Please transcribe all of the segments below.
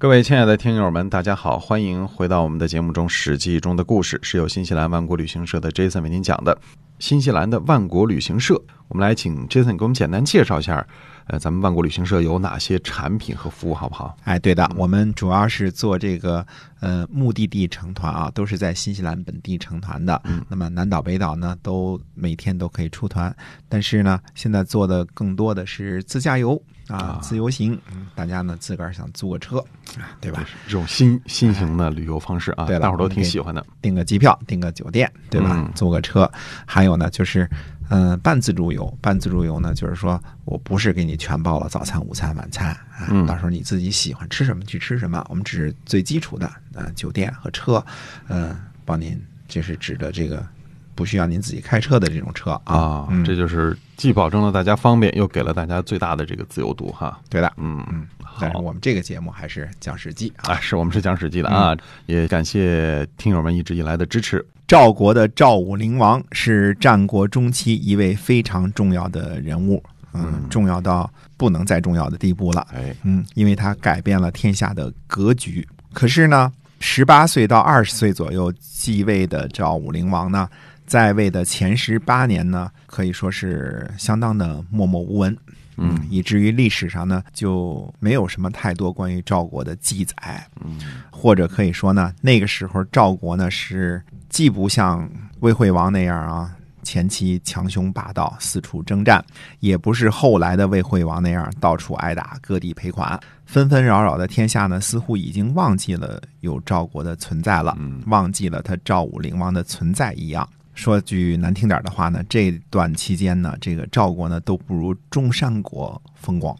各位亲爱的听友们，大家好，欢迎回到我们的节目中，《史记》中的故事是由新西兰万国旅行社的 Jason 为您讲的。新西兰的万国旅行社，我们来请 Jason 给我们简单介绍一下。呃，咱们万国旅行社有哪些产品和服务，好不好？哎，对的，我们主要是做这个呃目的地成团啊，都是在新西兰本地成团的。嗯，那么南岛北岛呢，都每天都可以出团，但是呢，现在做的更多的是自驾游啊，自由行。嗯，大家呢自个儿想租个车啊，对吧？这种新新型的旅游方式啊，对，大伙儿都挺喜欢的。订个机票，订个酒店，对吧？租个车，还有呢就是。嗯，半自助游，半自助游呢，就是说我不是给你全包了早餐、午餐、晚餐啊，到时候你自己喜欢吃什么去吃什么，我们只是最基础的啊，酒店和车，嗯，帮您，就是指的这个不需要您自己开车的这种车啊，这就是既保证了大家方便，又给了大家最大的这个自由度哈。对的，嗯嗯。但是我们这个节目还是讲史记啊，是我们是讲史记的啊，也感谢听友们一直以来的支持。赵国的赵武灵王是战国中期一位非常重要的人物，嗯，重要到不能再重要的地步了，哎，嗯，因为他改变了天下的格局。可是呢，十八岁到二十岁左右继位的赵武灵王呢，在位的前十八年呢，可以说是相当的默默无闻。嗯，以至于历史上呢就没有什么太多关于赵国的记载。嗯，或者可以说呢，那个时候赵国呢是既不像魏惠王那样啊，前期强凶霸道，四处征战，也不是后来的魏惠王那样到处挨打，割地赔款。纷纷扰扰的天下呢，似乎已经忘记了有赵国的存在了，忘记了他赵武灵王的存在一样。说句难听点的话呢，这段期间呢，这个赵国呢都不如中山国风光。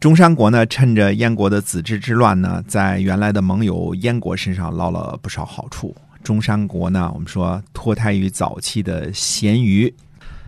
中山国呢，趁着燕国的子之之乱呢，在原来的盟友燕国身上捞了不少好处。中山国呢，我们说脱胎于早期的咸鱼，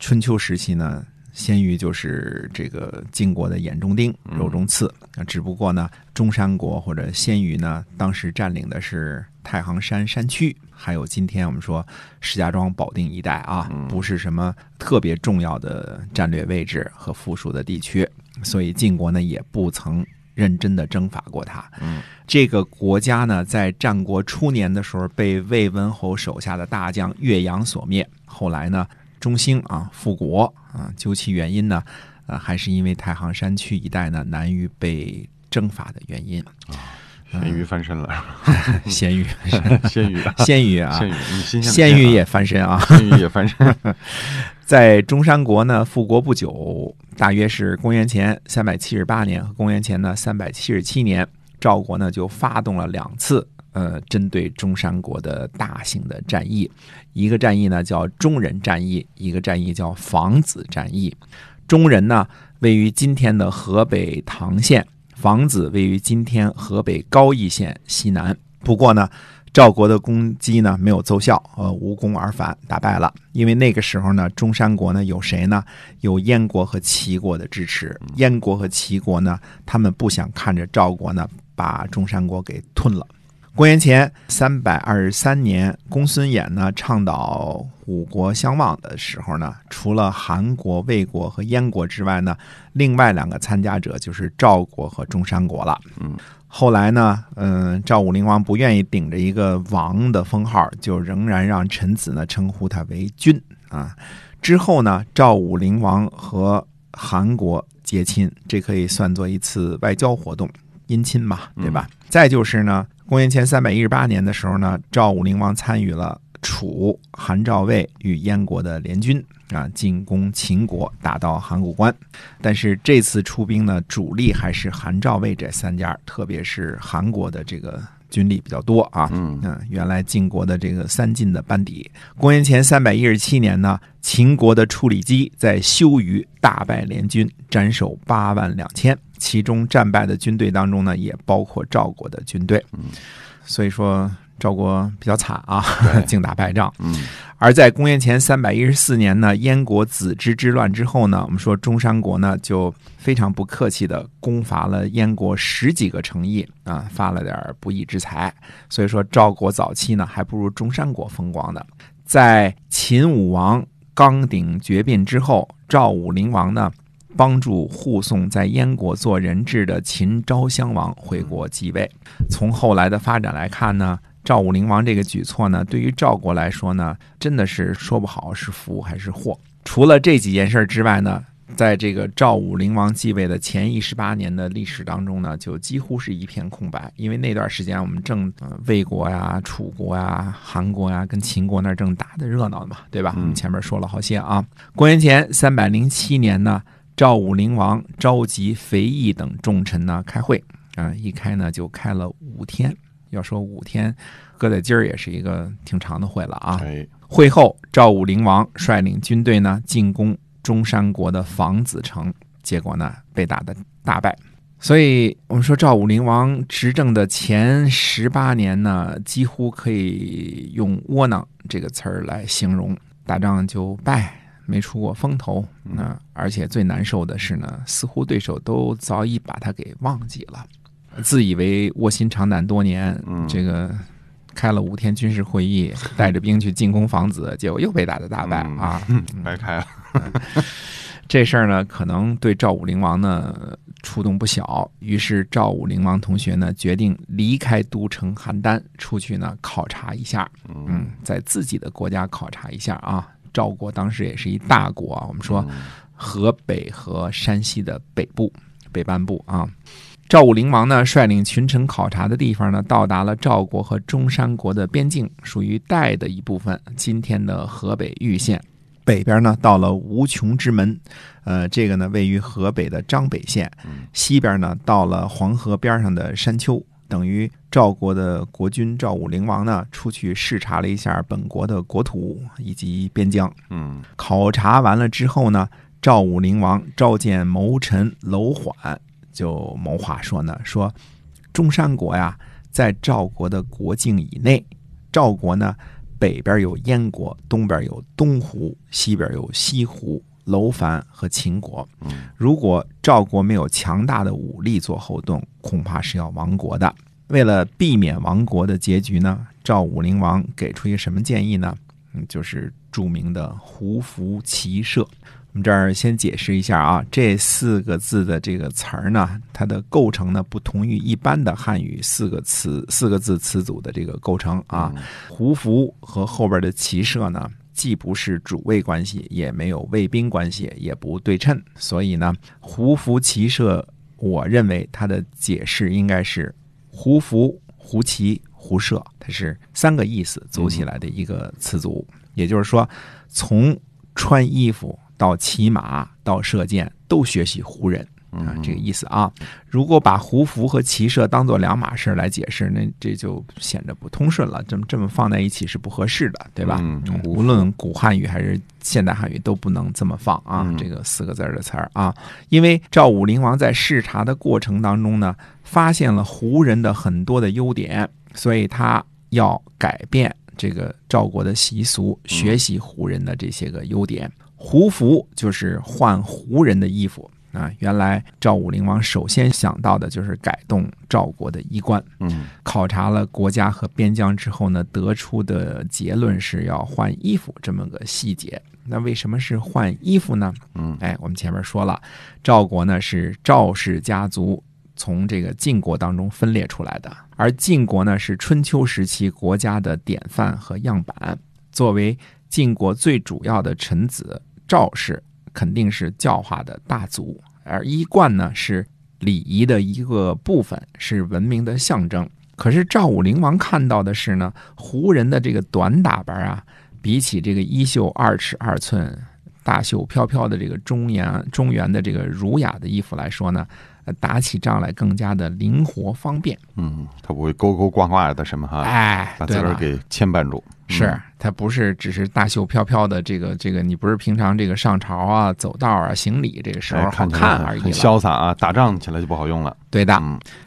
春秋时期呢，咸鱼就是这个晋国的眼中钉、肉中刺。啊，只不过呢，中山国或者鲜鱼呢，当时占领的是太行山山区。还有今天我们说石家庄保定一带啊，不是什么特别重要的战略位置和附属的地区，所以晋国呢也不曾认真的征伐过它。嗯，这个国家呢在战国初年的时候被魏文侯手下的大将岳阳所灭，后来呢中兴啊复国啊，究其原因呢，呃还是因为太行山区一带呢难于被征伐的原因。啊。咸鱼翻身了，咸鱼，咸鱼，咸鱼啊，咸鱼，咸鱼也翻身啊，咸鱼也翻身。在中山国呢复国不久，大约是公元前三百七十八年和公元前呢三百七十七年，赵国呢就发动了两次呃针对中山国的大型的战役，一个战役呢叫中人战役，一个战役叫房子战役。中人呢位于今天的河北唐县。房子位于今天河北高邑县西南。不过呢，赵国的攻击呢没有奏效，呃，无功而返，打败了。因为那个时候呢，中山国呢有谁呢？有燕国和齐国的支持。燕国和齐国呢，他们不想看着赵国呢把中山国给吞了。公元前三百二十三年，公孙衍呢倡导五国相望的时候呢，除了韩国、魏国和燕国之外呢，另外两个参加者就是赵国和中山国了。嗯，后来呢，嗯，赵武灵王不愿意顶着一个王的封号，就仍然让臣子呢称呼他为君啊。之后呢，赵武灵王和韩国结亲，这可以算作一次外交活动，姻亲嘛，对吧？再就是呢。公元前三百一十八年的时候呢，赵武灵王参与了楚、韩、赵、魏与燕国的联军啊，进攻秦国，打到函谷关。但是这次出兵呢，主力还是韩、赵、魏这三家，特别是韩国的这个军力比较多啊。嗯原来晋国的这个三晋的班底。公元前三百一十七年呢，秦国的处理机在修于大败联军，斩首八万两千。其中战败的军队当中呢，也包括赵国的军队，嗯所以说赵国比较惨啊，净打败仗。嗯，而在公元前三百一十四年呢，燕国子之之乱之后呢，我们说中山国呢就非常不客气的攻伐了燕国十几个城邑啊，发了点不义之财。所以说赵国早期呢还不如中山国风光的。在秦武王刚鼎绝膑之后，赵武灵王呢帮助护送在燕国做人质的秦昭襄王回国继位。从后来的发展来看呢。赵武灵王这个举措呢，对于赵国来说呢，真的是说不好是福还是祸。除了这几件事之外呢，在这个赵武灵王继位的前一十八年的历史当中呢，就几乎是一片空白。因为那段时间我们正魏国呀、楚国呀、韩国呀跟秦国那正打的热闹嘛，对吧？我们前面说了好些啊。公元前三百零七年呢，赵武灵王召集肥义等重臣呢开会啊，一开呢就开了五天。要说五天，搁在今儿也是一个挺长的会了啊。会后，赵武灵王率领军队呢进攻中山国的房子城，结果呢被打的大败。所以我们说赵武灵王执政的前十八年呢，几乎可以用窝囊这个词儿来形容。打仗就败，没出过风头。那而且最难受的是呢，似乎对手都早已把他给忘记了。自以为卧薪尝胆多年，这个开了五天军事会议，带着兵去进攻房子，结果又被打的大败啊！白开了。这事儿呢，可能对赵武灵王呢触动不小。于是赵武灵王同学呢决定离开都城邯郸，出去呢考察一下。嗯，在自己的国家考察一下啊。赵国当时也是一大国啊，我们说河北和山西的北部、北半部啊。赵武灵王呢，率领群臣考察的地方呢，到达了赵国和中山国的边境，属于代的一部分，今天的河北玉县。北边呢，到了无穷之门，呃，这个呢位于河北的张北县。西边呢，到了黄河边上的山丘，等于赵国的国君赵武灵王呢，出去视察了一下本国的国土以及边疆。嗯，考察完了之后呢，赵武灵王召见谋臣楼缓。就谋划说呢，说中山国呀，在赵国的国境以内。赵国呢，北边有燕国，东边有东胡，西边有西胡、楼烦和秦国。如果赵国没有强大的武力做后盾，恐怕是要亡国的。为了避免亡国的结局呢，赵武灵王给出一个什么建议呢？嗯，就是著名的胡服骑射。我们这儿先解释一下啊，这四个字的这个词儿呢，它的构成呢不同于一般的汉语四个词四个字词组的这个构成啊。胡服和后边的骑射呢，既不是主谓关系，也没有谓宾关系，也不对称，所以呢，胡服骑射，我认为它的解释应该是胡服、胡骑、胡射，它是三个意思组起来的一个词组。也就是说，从穿衣服。到骑马到射箭都学习胡人啊，这个意思啊。如果把胡服和骑射当做两码事来解释，那这就显得不通顺了。这么这么放在一起是不合适的，对吧？无论古汉语还是现代汉语都不能这么放啊。这个四个字的词儿啊，因为赵武灵王在视察的过程当中呢，发现了胡人的很多的优点，所以他要改变这个赵国的习俗，学习胡人的这些个优点。胡服就是换胡人的衣服啊！原来赵武灵王首先想到的就是改动赵国的衣冠。嗯，考察了国家和边疆之后呢，得出的结论是要换衣服这么个细节。那为什么是换衣服呢？嗯，哎，我们前面说了，赵国呢是赵氏家族从这个晋国当中分裂出来的，而晋国呢是春秋时期国家的典范和样板，作为晋国最主要的臣子。赵氏肯定是教化的大族，而衣冠呢是礼仪的一个部分，是文明的象征。可是赵武灵王看到的是呢，胡人的这个短打扮啊，比起这个衣袖二尺二寸、大袖飘飘的这个中原中原的这个儒雅的衣服来说呢，打起仗来更加的灵活方便。嗯，他不会勾勾挂挂的什么哈，哎，把自个儿给牵绊住。是，他不是只是大袖飘飘的这个这个，你不是平常这个上朝啊、走道啊、行礼这个时候好看而已，很潇洒啊，打仗起来就不好用了。对的。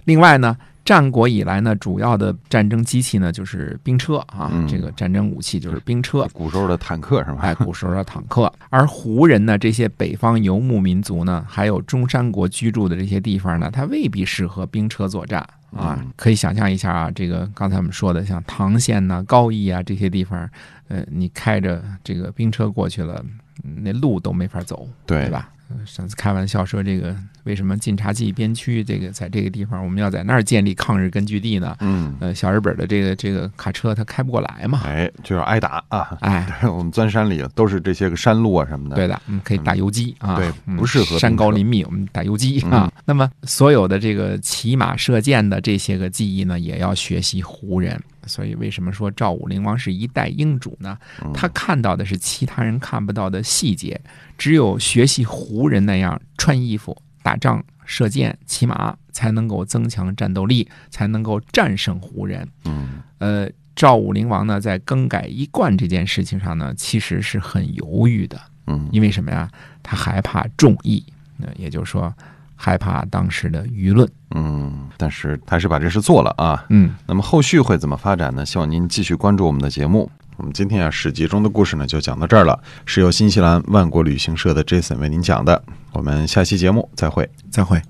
另外呢，战国以来呢，主要的战争机器呢就是兵车啊，嗯这个战争武器就是兵车。古时候的坦克是吧？哎，古时候的坦克，而胡人呢，这些北方游牧民族呢，还有中山国居住的这些地方呢，它未必适合兵车作战啊。嗯可以想象一下啊，这个刚才我们说的，像唐县呐、高邑啊这些地方，呃，你开着这个兵车过去了，嗯那路都没法走，对对吧？呃上次开玩笑说，这个为什么晋察冀边区这个在这个地方，我们要在那儿建立抗日根据地呢？嗯，呃，小日本的这个这个卡车它开不过来嘛，哎，就要挨打啊！哎，我们钻山里都是这些个山路啊什么的。对的，嗯，可以打游击啊，对嗯不适合山高林密，我们打游击嗯啊。那么所有的这个骑马射箭的这些个技艺呢，也要学习胡人。所以为什么说赵武灵王是一代英主呢？嗯他看到的是其他人看不到的细节，只有学习胡人那样穿衣服、打仗、射箭、骑马，才能够增强战斗力，才能够战胜胡人。嗯呃，赵武灵王呢，在更改衣冠这件事情上呢，其实是很犹豫的。嗯因为什么呀？他害怕众议，那也就是说，害怕当时的舆论。嗯，但是还是把这事做了啊。嗯，那么后续会怎么发展呢？希望您继续关注我们的节目。我们今天啊，史记中的故事呢就讲到这儿了，是由新西兰万国旅行社的 Jason 为您讲的。我们下期节目再会。再会。